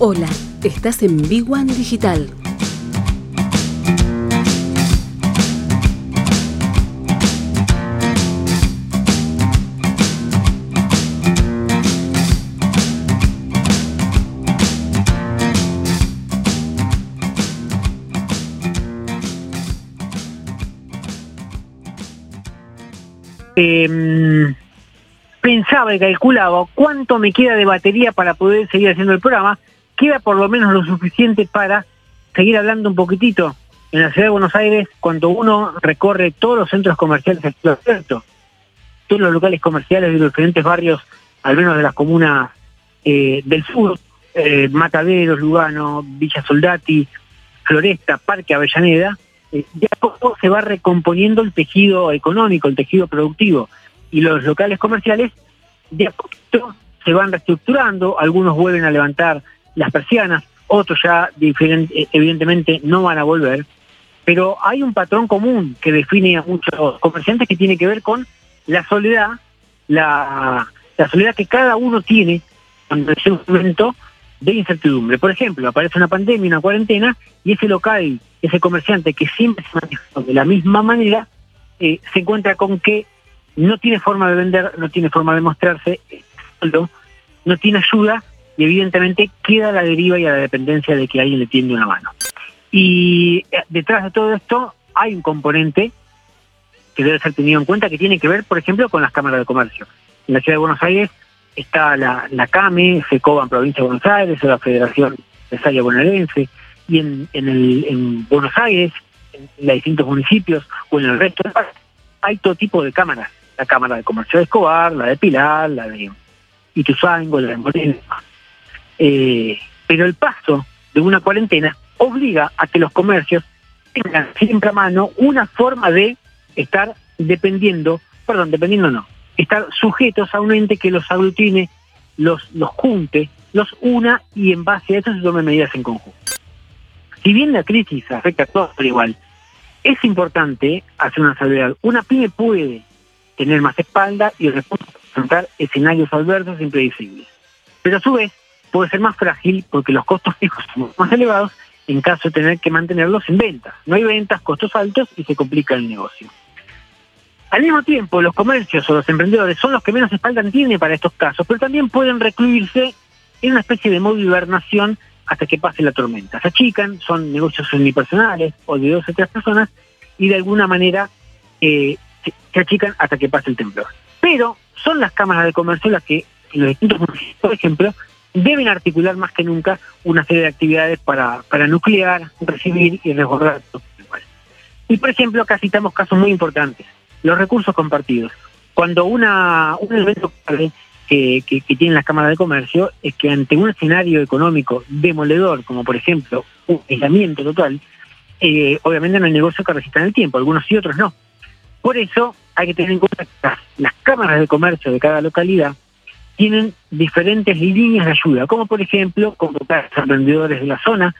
Hola, estás en Big Digital. eh, pensaba y calculaba cuánto me queda de batería para poder seguir haciendo el programa, queda por lo menos lo suficiente para seguir hablando un poquitito en la ciudad de Buenos Aires cuando uno recorre todos los centros comerciales abiertos, todos los locales comerciales de los diferentes barrios, al menos de las comunas eh, del sur, eh, Lugano, Villa Soldati, Floresta, Parque Avellaneda, eh, ya poco se va recomponiendo el tejido económico, el tejido productivo, y los locales comerciales de a poquito se van reestructurando, algunos vuelven a levantar las persianas, otros ya eh, evidentemente no van a volver, pero hay un patrón común que define a muchos comerciantes que tiene que ver con la soledad, la, la soledad que cada uno tiene cuando es un momento de incertidumbre. Por ejemplo, aparece una pandemia, una cuarentena, y ese local, ese comerciante que siempre se manifestó de la misma manera, eh, se encuentra con que no tiene forma de vender, no tiene forma de mostrarse, no tiene ayuda y evidentemente queda a la deriva y a la dependencia de que alguien le tiende una mano. Y eh, detrás de todo esto hay un componente que debe ser tenido en cuenta que tiene que ver, por ejemplo, con las cámaras de comercio. En la ciudad de Buenos Aires está la, la CAME, FECOBA en Provincia de Buenos Aires, o la Federación Empresaria Bonaerense, y en, en, el, en Buenos Aires, en, los distintos municipios o en el resto del país, hay todo tipo de cámaras. La Cámara de Comercio de Escobar, la de Pilar, la de Ituzaingo, la de Moreno. Eh, pero el paso de una cuarentena obliga a que los comercios tengan siempre a mano una forma de estar dependiendo, perdón, dependiendo no, estar sujetos a un ente que los aglutine, los, los junte, los una y en base a eso se tomen medidas en conjunto. Si bien la crisis afecta a todos por igual, es importante hacer una salvedad. Una pyme puede tener más espalda y para enfrentar escenarios adversos e impredecibles. Pero a su vez puede ser más frágil porque los costos fijos son más elevados en caso de tener que mantenerlos en ventas. No hay ventas, costos altos y se complica el negocio. Al mismo tiempo, los comercios o los emprendedores son los que menos espalda tienen para estos casos, pero también pueden recluirse en una especie de modo de hibernación hasta que pase la tormenta. Se achican, son negocios unipersonales o de dos o tres personas y de alguna manera eh, se, achican hasta que pase el temblor. Pero son las cámaras de comercio las que, en los distintos por ejemplo, deben articular más que nunca una serie de actividades para, para nuclear, recibir y resguardar. Y por ejemplo, acá citamos casos muy importantes los recursos compartidos. Cuando una, un elemento que, que, tienen las cámaras de comercio es que ante un escenario económico demoledor, como por ejemplo un aislamiento total, eh, obviamente no hay negocio que resistan el tiempo, algunos sí, otros no. Por eso hay que tener en cuenta que las, cámaras de comercio de cada localidad tienen diferentes líneas de ayuda, como por ejemplo convocar a emprendedores de la zona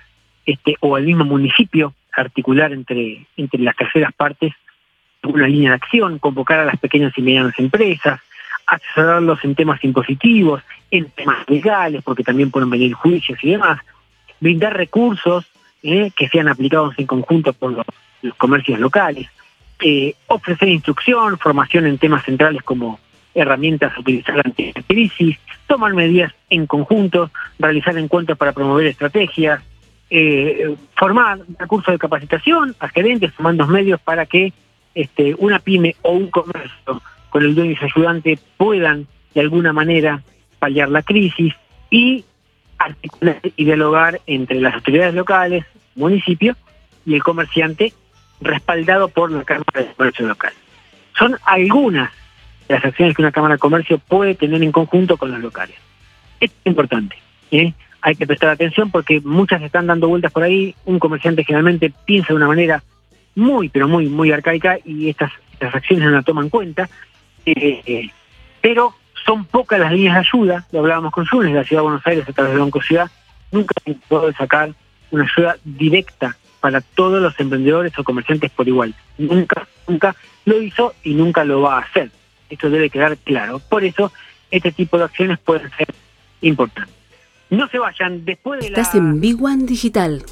este, o al mismo municipio, articular entre, entre las terceras partes una línea de acción, convocar a las pequeñas y medianas empresas, asesorarlos en temas impositivos, en temas legales, porque también pueden venir juicios y demás, brindar recursos eh, que sean aplicados en conjunto por los, comercios locales, eh, ofrecer instrucción, formación en temas centrales como herramientas a utilizar ante la crisis, tomar medidas en conjunto, realizar encuentros para promover estrategias, eh, formar recursos de capacitación a gerentes, tomando medios para que este, una pyme o un comercio con el dueño y su ayudante puedan de alguna manera paliar la crisis y articular y dialogar entre las autoridades locales, municipios y el comerciante respaldado por la Cámara de Comercio local. Son algunas las acciones que una Cámara de Comercio puede tener en conjunto con los locales. Esto es importante. ¿eh? Hay que prestar atención porque muchas están dando vueltas por ahí. Un comerciante generalmente piensa de una manera muy, pero muy, muy arcaica y estas, acciones no la toman en cuenta. Eh, pero son pocas las líneas de ayuda, lo hablábamos con Yunes, la Ciudad de Buenos Aires a través de Banco Ciudad, nunca se puede sacar una ayuda directa para todos los emprendedores o comerciantes por igual. Nunca, nunca lo hizo y nunca lo va a hacer. Esto debe quedar claro. Por eso, este tipo de acciones pueden ser importantes. No se vayan, después de Estás la... en Big One Digital.